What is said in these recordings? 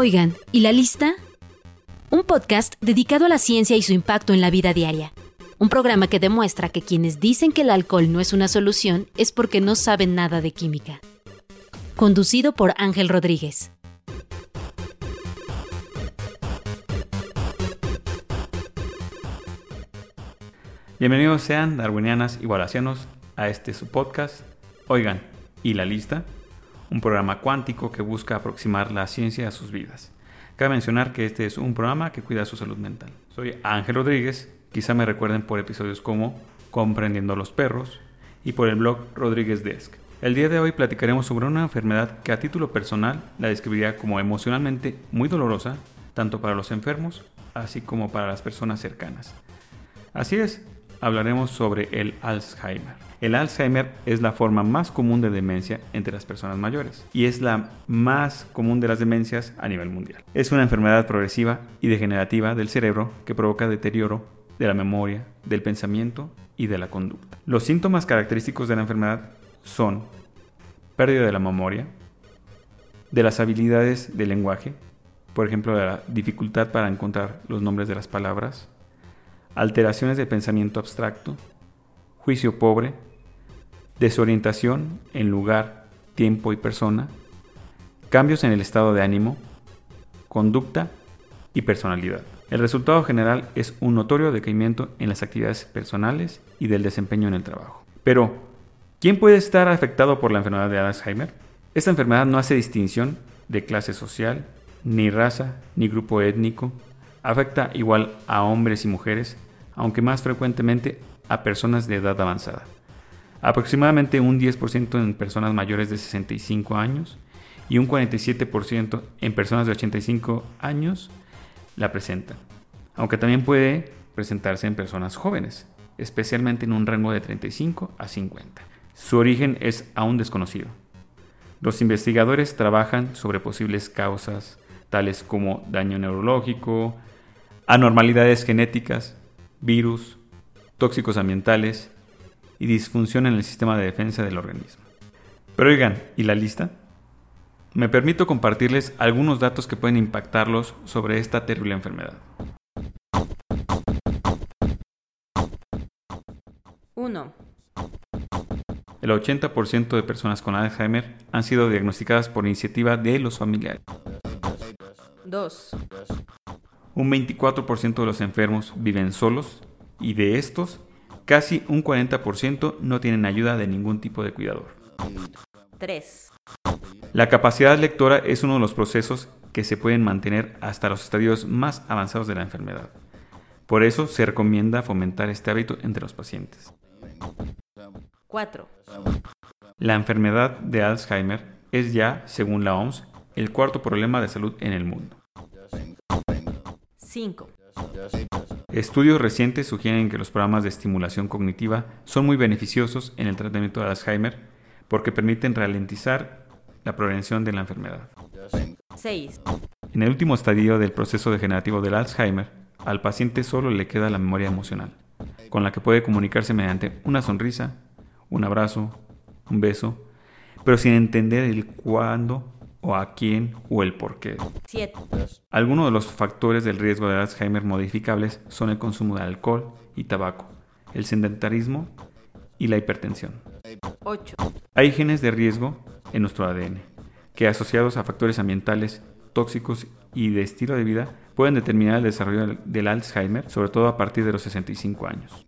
Oigan, ¿y la lista? Un podcast dedicado a la ciencia y su impacto en la vida diaria. Un programa que demuestra que quienes dicen que el alcohol no es una solución es porque no saben nada de química. Conducido por Ángel Rodríguez. Bienvenidos sean darwinianas y wallacianos a este su podcast. Oigan, ¿y la lista? Un programa cuántico que busca aproximar la ciencia a sus vidas. Cabe mencionar que este es un programa que cuida su salud mental. Soy Ángel Rodríguez Quizá me recuerden por episodios como Comprendiendo los perros y por el blog Rodríguez Desk. El día de hoy platicaremos sobre una enfermedad que a título personal la describiría como emocionalmente muy dolorosa, tanto para los enfermos así como para las personas cercanas. Así es, hablaremos sobre el Alzheimer. El Alzheimer es la forma más común de demencia entre las personas mayores y es la más común de las demencias a nivel mundial. Es una enfermedad progresiva y degenerativa del cerebro que provoca deterioro de la memoria, del pensamiento y de la conducta. Los síntomas característicos de la enfermedad son pérdida de la memoria, de las habilidades del lenguaje, por ejemplo, la dificultad para encontrar los nombres de las palabras, alteraciones de pensamiento abstracto, juicio pobre, desorientación en lugar, tiempo y persona, cambios en el estado de ánimo, conducta y personalidad. El resultado general es un notorio decaimiento en las actividades personales y del desempeño en el trabajo. Pero, ¿quién puede estar afectado por la enfermedad de Alzheimer? Esta enfermedad no hace distinción de clase social, ni raza, ni grupo étnico. Afecta igual a hombres y mujeres, aunque más frecuentemente a personas de edad avanzada. Aproximadamente un 10% en personas mayores de 65 años y un 47% en personas de 85 años la presenta, aunque también puede presentarse en personas jóvenes, especialmente en un rango de 35 a 50. Su origen es aún desconocido. Los investigadores trabajan sobre posibles causas tales como daño neurológico, anormalidades genéticas, virus, tóxicos ambientales y disfunción en el sistema de defensa del organismo. Pero oigan, ¿y la lista? Me permito compartirles algunos datos que pueden impactarlos sobre esta terrible enfermedad. 1. El 80% de personas con Alzheimer han sido diagnosticadas por iniciativa de los familiares. 2. Un 24% de los enfermos viven solos y de estos, casi un 40% no tienen ayuda de ningún tipo de cuidador. 3. La capacidad lectora es uno de los procesos que se pueden mantener hasta los estadios más avanzados de la enfermedad. Por eso se recomienda fomentar este hábito entre los pacientes. 4. La enfermedad de Alzheimer es ya, según la OMS, el cuarto problema de salud en el mundo. 5. Estudios recientes sugieren que los programas de estimulación cognitiva son muy beneficiosos en el tratamiento de Alzheimer porque permiten ralentizar la prevención de la enfermedad. 6. En el último estadio del proceso degenerativo del Alzheimer, al paciente solo le queda la memoria emocional, con la que puede comunicarse mediante una sonrisa, un abrazo, un beso, pero sin entender el cuándo o a quién o el por qué. 7. Algunos de los factores del riesgo de Alzheimer modificables son el consumo de alcohol y tabaco, el sedentarismo y la hipertensión. 8. Hay genes de riesgo en nuestro ADN, que asociados a factores ambientales, tóxicos y de estilo de vida pueden determinar el desarrollo del Alzheimer, sobre todo a partir de los 65 años.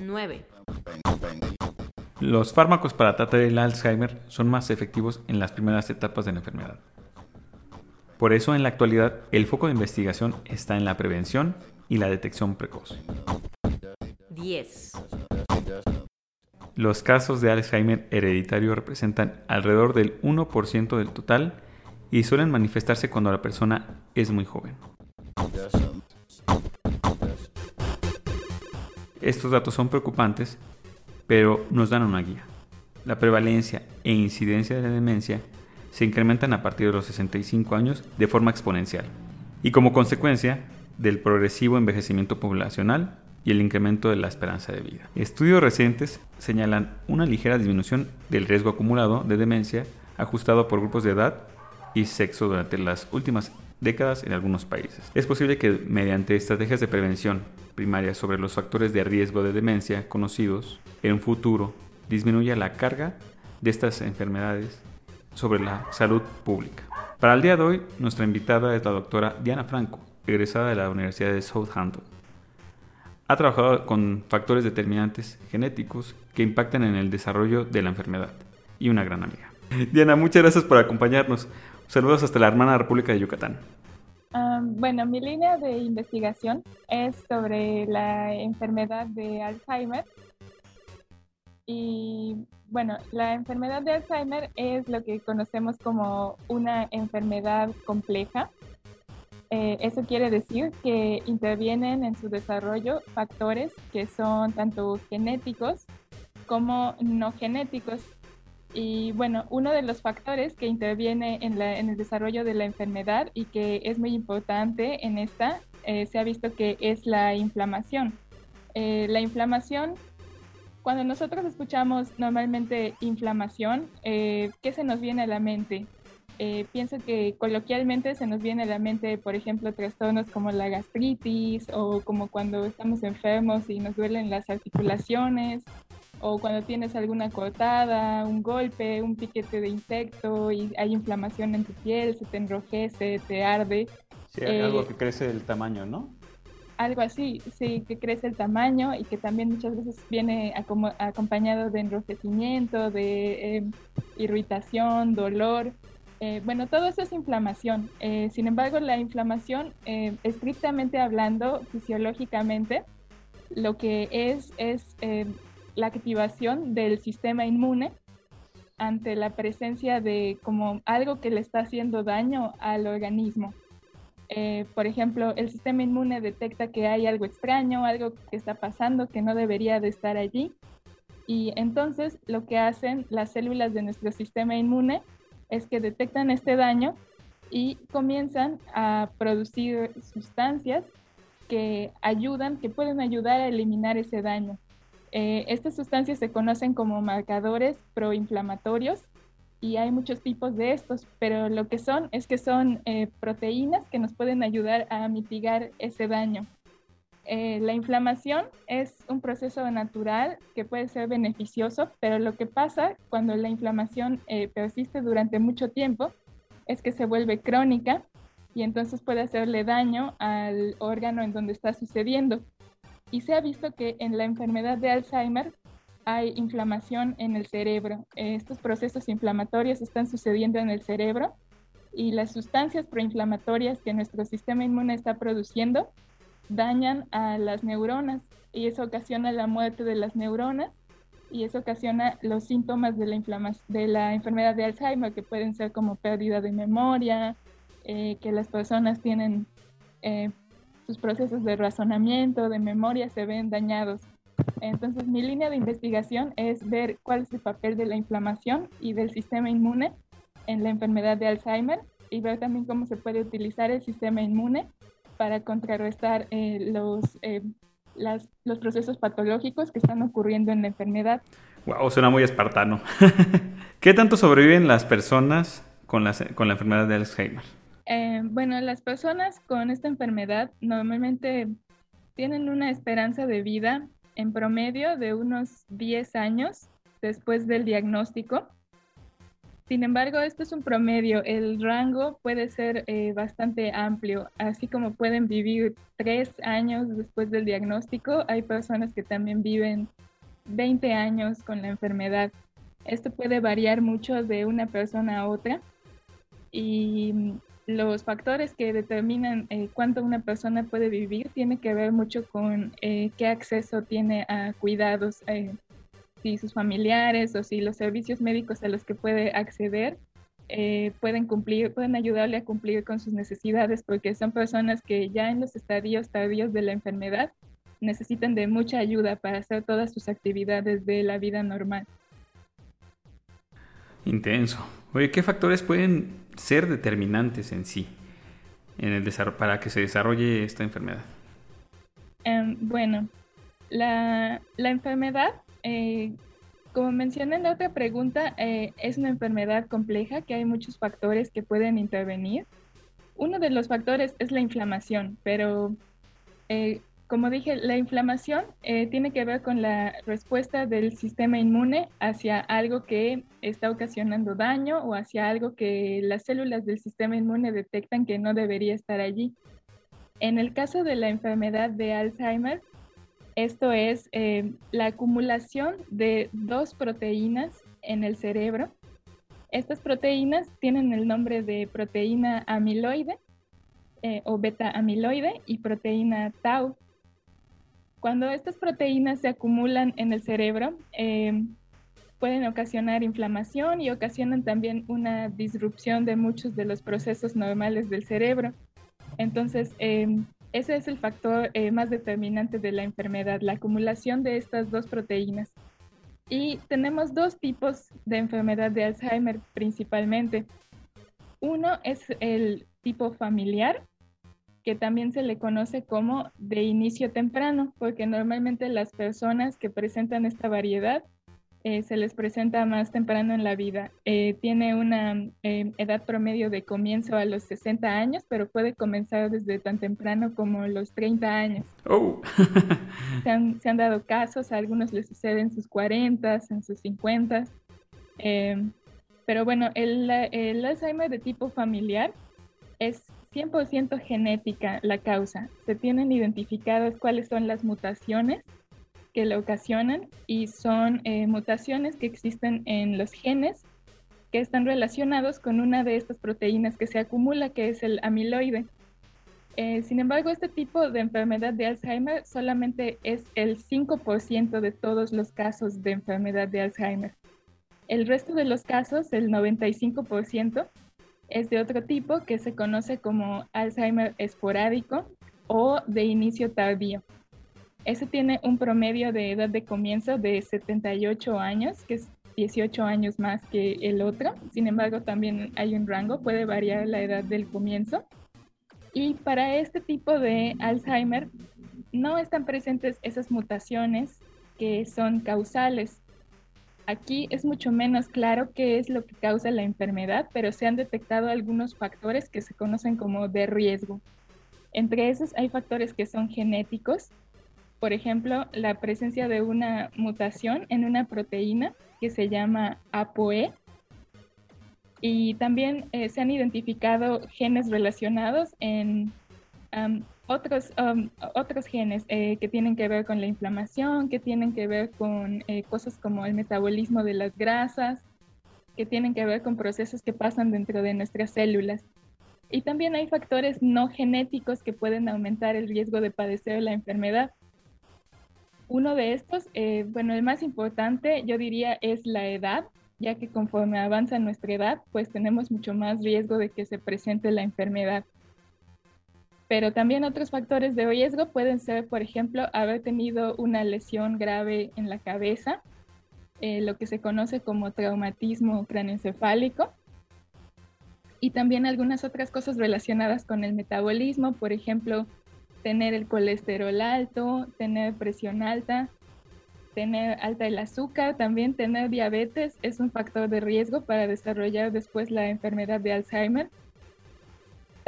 9. Los fármacos para tratar el Alzheimer son más efectivos en las primeras etapas de la enfermedad. Por eso en la actualidad el foco de investigación está en la prevención y la detección precoz. 10. Los casos de Alzheimer hereditario representan alrededor del 1% del total y suelen manifestarse cuando la persona es muy joven. Estos datos son preocupantes, pero nos dan una guía. La prevalencia e incidencia de la demencia se incrementan a partir de los 65 años de forma exponencial y como consecuencia del progresivo envejecimiento poblacional y el incremento de la esperanza de vida. Estudios recientes señalan una ligera disminución del riesgo acumulado de demencia ajustado por grupos de edad y sexo durante las últimas décadas en algunos países. Es posible que mediante estrategias de prevención primaria sobre los factores de riesgo de demencia conocidos, en un futuro disminuya la carga de estas enfermedades sobre la salud pública. Para el día de hoy, nuestra invitada es la doctora Diana Franco, egresada de la Universidad de Southampton. Ha trabajado con factores determinantes genéticos que impactan en el desarrollo de la enfermedad y una gran amiga. Diana, muchas gracias por acompañarnos. Saludos hasta la hermana República de Yucatán. Bueno, mi línea de investigación es sobre la enfermedad de Alzheimer. Y bueno, la enfermedad de Alzheimer es lo que conocemos como una enfermedad compleja. Eh, eso quiere decir que intervienen en su desarrollo factores que son tanto genéticos como no genéticos. Y bueno, uno de los factores que interviene en, el desarrollo de la enfermedad y que es muy importante en esta, eh, se ha visto que es la inflamación. Eh, la inflamación, cuando nosotros escuchamos normalmente inflamación, eh, ¿qué se nos viene a la mente? pienso que coloquialmente se nos viene a la mente, por ejemplo, trastornos como la gastritis o como cuando estamos enfermos y nos duelen las articulaciones o cuando tienes alguna cortada, un golpe, un piquete de insecto y hay inflamación en tu piel, se te enrojece, te arde. Sí, hay algo eh, que crece el tamaño, ¿no? Algo así, sí, que crece el tamaño y que también muchas veces viene acompañado de enrojecimiento, de em, irritación, dolor. Eh, bueno, todo eso es inflamación. Eh, sin embargo, la inflamación, estrictamente hablando, fisiológicamente, lo que es es em, la activación del sistema inmune ante la presencia de como algo que le está haciendo daño al organismo. Eh, por ejemplo, el sistema inmune detecta que hay algo extraño, algo que está pasando que no debería de estar allí. Y entonces lo que hacen las células de nuestro sistema inmune es que detectan este daño y comienzan a producir sustancias que ayudan, que pueden ayudar a eliminar ese daño. Eh, estas sustancias se conocen como marcadores proinflamatorios y hay muchos tipos de estos, pero lo que son es que son eh, proteínas que nos pueden ayudar a mitigar ese daño. Eh, la inflamación es un proceso natural que puede ser beneficioso, pero lo que pasa cuando la inflamación persiste durante mucho tiempo es que se vuelve crónica y entonces puede hacerle daño al órgano en donde está sucediendo y se ha visto que en la enfermedad de Alzheimer hay inflamación en el cerebro. Estos procesos inflamatorios están sucediendo en el cerebro y las sustancias proinflamatorias que nuestro sistema inmune está produciendo dañan a las neuronas y eso ocasiona la muerte de las neuronas y eso ocasiona los síntomas de la, enfermedad de Alzheimer que pueden ser como pérdida de memoria, eh, que las personas tienen eh, sus procesos de razonamiento, de memoria se ven dañados. Entonces mi línea de investigación es ver cuál es el papel de la inflamación y del sistema inmune en la enfermedad de Alzheimer y ver también cómo se puede utilizar el sistema inmune para contrarrestar eh, los, eh, los procesos patológicos que están ocurriendo en la enfermedad. Wow, suena muy espartano. ¿Qué tanto sobreviven las personas con con la enfermedad de Alzheimer? Eh, bueno, las personas con esta enfermedad normalmente tienen una esperanza de vida en promedio de unos 10 años después del diagnóstico. Sin embargo, esto es un promedio. El rango puede ser eh, bastante amplio, así como pueden vivir 3 años después del diagnóstico. Hay personas que también viven 20 años con la enfermedad. Esto puede variar mucho de una persona a otra y los factores que determinan eh, cuánto una persona puede vivir tiene que ver mucho con eh, qué acceso tiene a cuidados, eh, si sus familiares o si los servicios médicos a los que puede acceder pueden cumplir, pueden ayudarle a cumplir con sus necesidades, porque son personas que ya en los estadios tardíos de la enfermedad necesitan de mucha ayuda para hacer todas sus actividades de la vida normal. Intenso. Oye, ¿qué factores pueden ser determinantes en sí en el para que se desarrolle esta enfermedad? Em, bueno, la, enfermedad, eh, como mencioné en la otra pregunta, eh, es una enfermedad compleja que hay muchos factores que pueden intervenir. Uno de los factores es la inflamación, pero eh, como dije, la inflamación eh, tiene que ver con la respuesta del sistema inmune hacia algo que está ocasionando daño o hacia algo que las células del sistema inmune detectan que no debería estar allí. En el caso de la enfermedad de Alzheimer, esto es eh, la acumulación de dos proteínas en el cerebro. Estas proteínas tienen el nombre de proteína amiloide eh, o beta amiloide y proteína tau. Cuando estas proteínas se acumulan en el cerebro, em, pueden ocasionar inflamación y ocasionan también una disrupción de muchos de los procesos normales del cerebro. Entonces, em, ese es el factor eh, más determinante de la enfermedad, la acumulación de estas dos proteínas. Y tenemos dos tipos de enfermedad de Alzheimer principalmente. Uno es el tipo familiar, que también se le conoce como de inicio temprano, porque normalmente las personas que presentan esta variedad eh, se les presenta más temprano en la vida. Eh, tiene una eh, edad promedio de comienzo a los 60 años, pero puede comenzar desde tan temprano como los 30 años. Oh. se, han, se, han, dado casos, a algunos les sucede en sus 40, en sus 50. pero bueno, el, el Alzheimer de tipo familiar es 100% genética la causa. Se tienen identificadas cuáles son las mutaciones que le ocasionan y son eh, mutaciones que existen en los genes que están relacionados con una de estas proteínas que se acumula, que es el amiloide. Eh, sin embargo, este tipo de enfermedad de Alzheimer solamente es el 5% de todos los casos de enfermedad de Alzheimer. El resto de los casos, el 95%, es de otro tipo que se conoce como Alzheimer esporádico o de inicio tardío. Ese tiene un promedio de edad de comienzo de 78 años, que es 18 años más que el otro. Sin embargo, también hay un rango, puede variar la edad del comienzo. Y para este tipo de Alzheimer no están presentes esas mutaciones que son causales Aquí es mucho menos claro qué es lo que causa la enfermedad, pero se han detectado algunos factores que se conocen como de riesgo. Entre esos hay factores que son genéticos, por ejemplo, la presencia de una mutación en una proteína que se llama ApoE. Y también eh, se han identificado genes relacionados en otros, um, otros genes eh, que tienen que ver con la inflamación, que tienen que ver con eh, cosas como el metabolismo de las grasas, que tienen que ver con procesos que pasan dentro de nuestras células. Y también hay factores no genéticos que pueden aumentar el riesgo de padecer la enfermedad. Uno de estos, eh, bueno, el más importante yo diría es la edad, ya que conforme avanza nuestra edad, pues tenemos mucho más riesgo de que se presente la enfermedad. Pero también otros factores de riesgo pueden ser, por ejemplo, haber tenido una lesión grave en la cabeza, eh, lo que se conoce como traumatismo craneoencefálico, y también algunas otras cosas relacionadas con el metabolismo, por ejemplo, tener el colesterol alto, tener presión alta, tener alta el azúcar, también tener diabetes es un factor de riesgo para desarrollar después la enfermedad de Alzheimer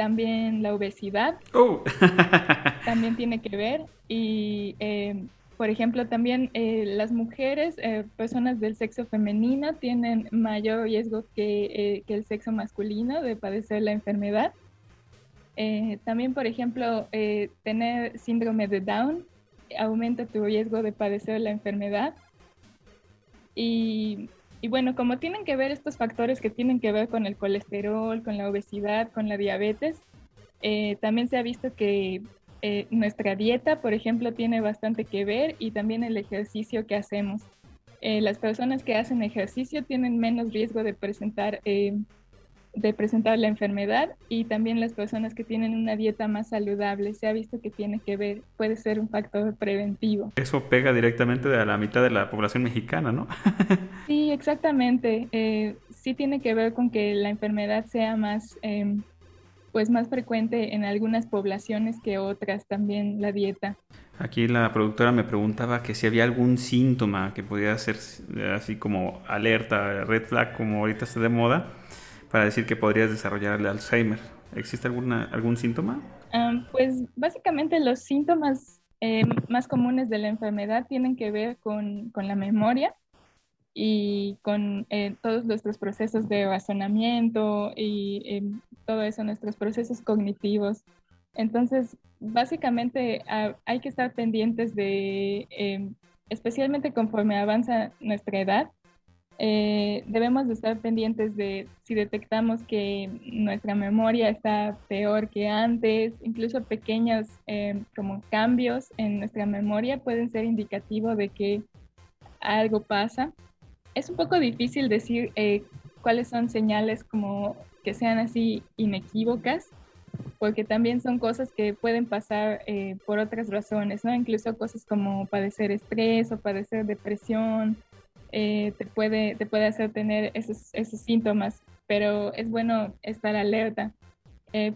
también la obesidad. Oh. también tiene que ver. Y eh, por ejemplo también eh, las mujeres eh, personas del sexo femenino tienen mayor riesgo que, que, el sexo masculino de padecer la enfermedad. También por ejemplo tener síndrome de Down aumenta tu riesgo de padecer la enfermedad. Y y bueno, como tienen que ver estos factores que tienen que ver con el colesterol, con la obesidad, con la diabetes, eh, también se ha visto que eh, nuestra dieta, por ejemplo, tiene bastante que ver y también el ejercicio que hacemos. Eh, las personas que hacen ejercicio tienen menos riesgo de presentar de presentar la enfermedad y también las personas que tienen una dieta más saludable. Se ha visto que tiene que ver, puede ser un factor preventivo. Eso pega directamente a la mitad de la población mexicana, ¿no? sí, exactamente. Eh, sí tiene que ver con que la enfermedad sea más, em, pues más frecuente en algunas poblaciones que otras también la dieta. Aquí la productora me preguntaba que si había algún síntoma que podía ser así como alerta, red flag, como ahorita está de moda, para decir que podrías desarrollar el Alzheimer. ¿Existe alguna, algún síntoma? pues básicamente los síntomas eh, más comunes de la enfermedad tienen que ver con, con la memoria y con eh, todos nuestros procesos de razonamiento y eh, todo eso, nuestros procesos cognitivos. Entonces, básicamente hay que estar pendientes de, em, especialmente conforme avanza nuestra edad, eh, debemos de estar pendientes de si detectamos que nuestra memoria está peor que antes, incluso pequeños em, como cambios en nuestra memoria pueden ser indicativo de que algo pasa es un poco difícil decir eh, cuáles son señales como que sean así inequívocas, porque también son cosas que pueden pasar eh, por otras razones, ¿no? Incluso cosas como padecer estrés o padecer depresión, eh, te, puede, te puede hacer tener esos, esos síntomas, pero es bueno estar alerta.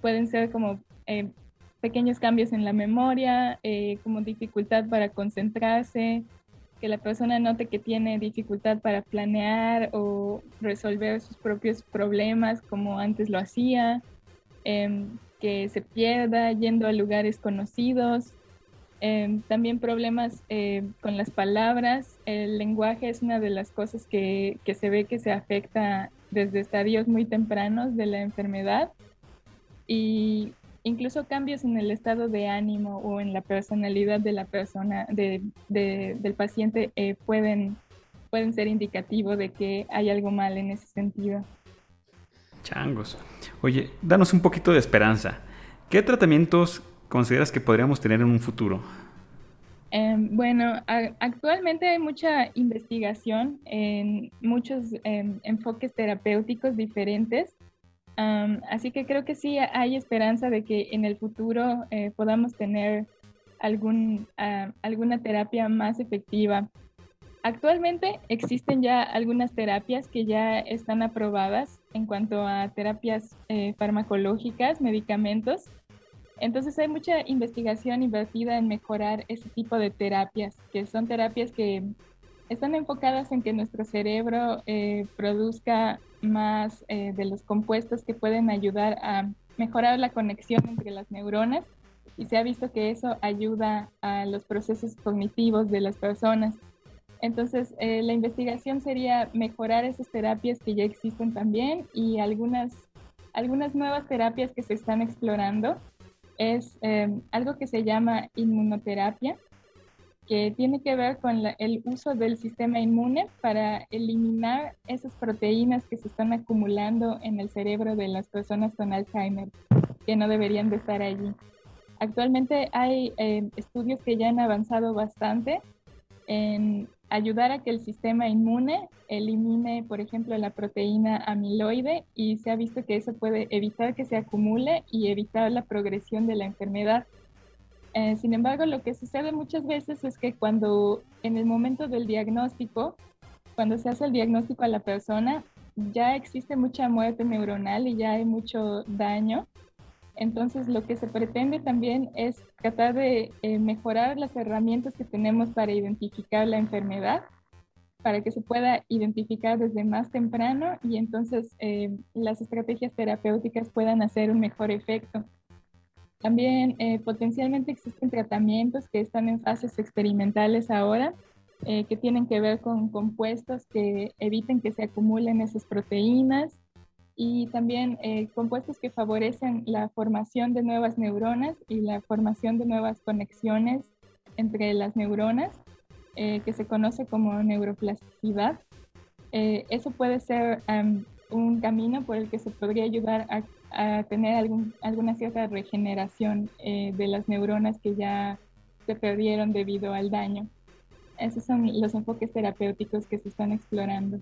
pueden ser como pequeños cambios en la memoria, como dificultad para concentrarse, que la persona note que tiene dificultad para planear o resolver sus propios problemas como antes lo hacía, em, que se pierda yendo a lugares conocidos, em, también problemas eh, con las palabras. El lenguaje es una de las cosas que, que se ve que se afecta desde estadios muy tempranos de la enfermedad. Y incluso cambios en el estado de ánimo o en la personalidad de la persona, de, del paciente, eh, pueden, pueden ser indicativos de que hay algo mal en ese sentido. Changos. Oye, danos un poquito de esperanza. ¿Qué tratamientos consideras que podríamos tener en un futuro? Em, bueno, actualmente hay mucha investigación en muchos em, enfoques terapéuticos diferentes así que creo que sí hay esperanza de que en el futuro eh, podamos tener algún, alguna terapia más efectiva. Actualmente existen ya algunas terapias que ya están aprobadas en cuanto a terapias eh, farmacológicas, medicamentos. Entonces hay mucha investigación invertida en mejorar ese tipo de terapias, que son terapias que están enfocadas en que nuestro cerebro eh, produzca más eh, de los compuestos que pueden ayudar a mejorar la conexión entre las neuronas y se ha visto que eso ayuda a los procesos cognitivos de las personas. Entonces, eh, la investigación sería mejorar esas terapias que ya existen también y algunas, algunas nuevas terapias que se están explorando. Es algo que se llama inmunoterapia, que tiene que ver con el uso del sistema inmune para eliminar esas proteínas que se están acumulando en el cerebro de las personas con Alzheimer, que no deberían de estar allí. Actualmente hay eh, estudios que ya han avanzado bastante en ayudar a que el sistema inmune elimine, por ejemplo, la proteína amiloide y se ha visto que eso puede evitar que se acumule y evitar la progresión de la enfermedad eh, sin embargo, lo que sucede muchas veces es que cuando en el momento del diagnóstico, cuando se hace el diagnóstico a la persona, ya existe mucha muerte neuronal y ya hay mucho daño. Entonces, lo que se pretende también es tratar de eh, mejorar las herramientas que tenemos para identificar la enfermedad, para que se pueda identificar desde más temprano y entonces eh, las estrategias terapéuticas puedan hacer un mejor efecto. También eh, potencialmente existen tratamientos que están en fases experimentales ahora, que tienen que ver con compuestos que eviten que se acumulen esas proteínas y también eh, compuestos que favorecen la formación de nuevas neuronas y la formación de nuevas conexiones entre las neuronas, que se conoce como neuroplasticidad. eso puede ser un camino por el que se podría ayudar a tener alguna cierta regeneración eh, de las neuronas que ya se perdieron debido al daño. Esos son los enfoques terapéuticos que se están explorando.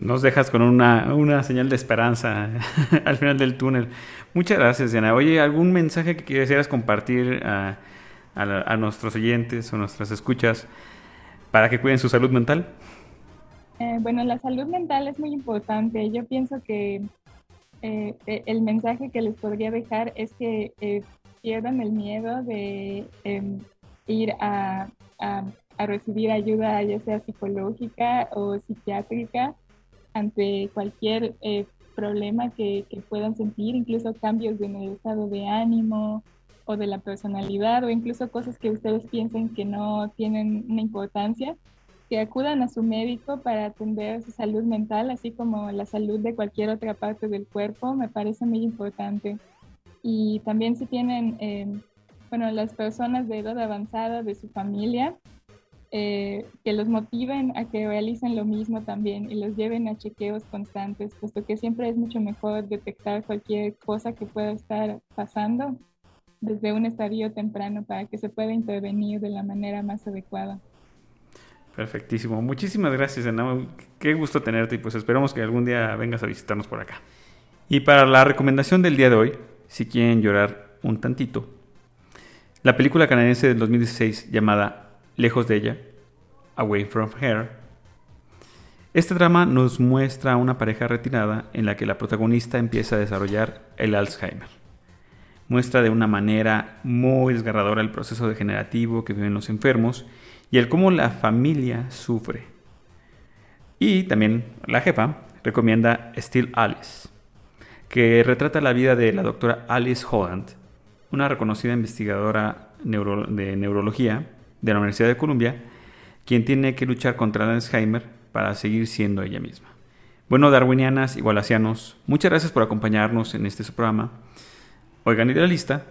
Nos dejas con una, una señal de esperanza al final del túnel. Muchas gracias, Diana. Oye, ¿algún mensaje que quisieras compartir a, a nuestros oyentes o nuestras escuchas para que cuiden su salud mental? Eh, bueno, la salud mental es muy importante. Yo pienso que eh, e, el mensaje que les podría dejar es que eh, pierdan el miedo de em, ir a, recibir ayuda, ya sea psicológica o psiquiátrica, ante cualquier eh, problema que, que, puedan sentir, incluso cambios en el estado de ánimo o de la personalidad o incluso cosas que ustedes piensen que no tienen una importancia, que acudan a su médico para atender su salud mental, así como la salud de cualquier otra parte del cuerpo, me parece muy importante. Y también si tienen, eh, bueno, las personas de edad avanzada de su familia, eh, que los motiven a que realicen lo mismo también y los lleven a chequeos constantes, puesto que siempre es mucho mejor detectar cualquier cosa que pueda estar pasando desde un estadio temprano para que se pueda intervenir de la manera más adecuada. Perfectísimo. Muchísimas gracias, Ana. Qué gusto tenerte y pues esperamos que algún día vengas a visitarnos por acá. Y para la recomendación del día de hoy, si quieren llorar un tantito, la película canadiense del 2016 llamada lejos de ella, Away from Her. Este drama nos muestra una pareja retirada en la que la protagonista empieza a desarrollar el Alzheimer. Muestra de una manera muy desgarradora el proceso degenerativo que viven los enfermos y el cómo la familia sufre. Y también la jefa recomienda Still Alice, que retrata la vida de la doctora Alice Holland, una reconocida investigadora de neurología de la Universidad de Columbia, quien tiene que luchar contra el Alzheimer para seguir siendo ella misma. Bueno, darwinianas y wallacianos, muchas gracias por acompañarnos en este programa. Oigan, idealista,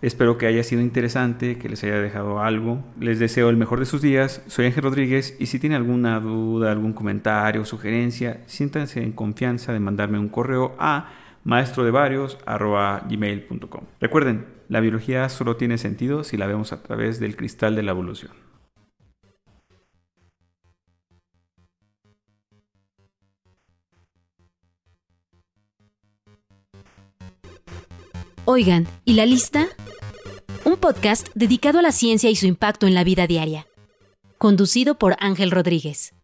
espero que haya sido interesante, que les haya dejado algo. Les deseo el mejor de sus días. Soy Ángel Rodríguez y si tienen alguna duda, algún comentario sugerencia, siéntanse en confianza de mandarme un correo a maestrodevarios.gmail.com. Recuerden, la biología solo tiene sentido si la vemos a través del cristal de la evolución. Oigan, ¿y la lista? Un podcast dedicado a la ciencia y su impacto en la vida diaria. Conducido por Ángel Rodríguez.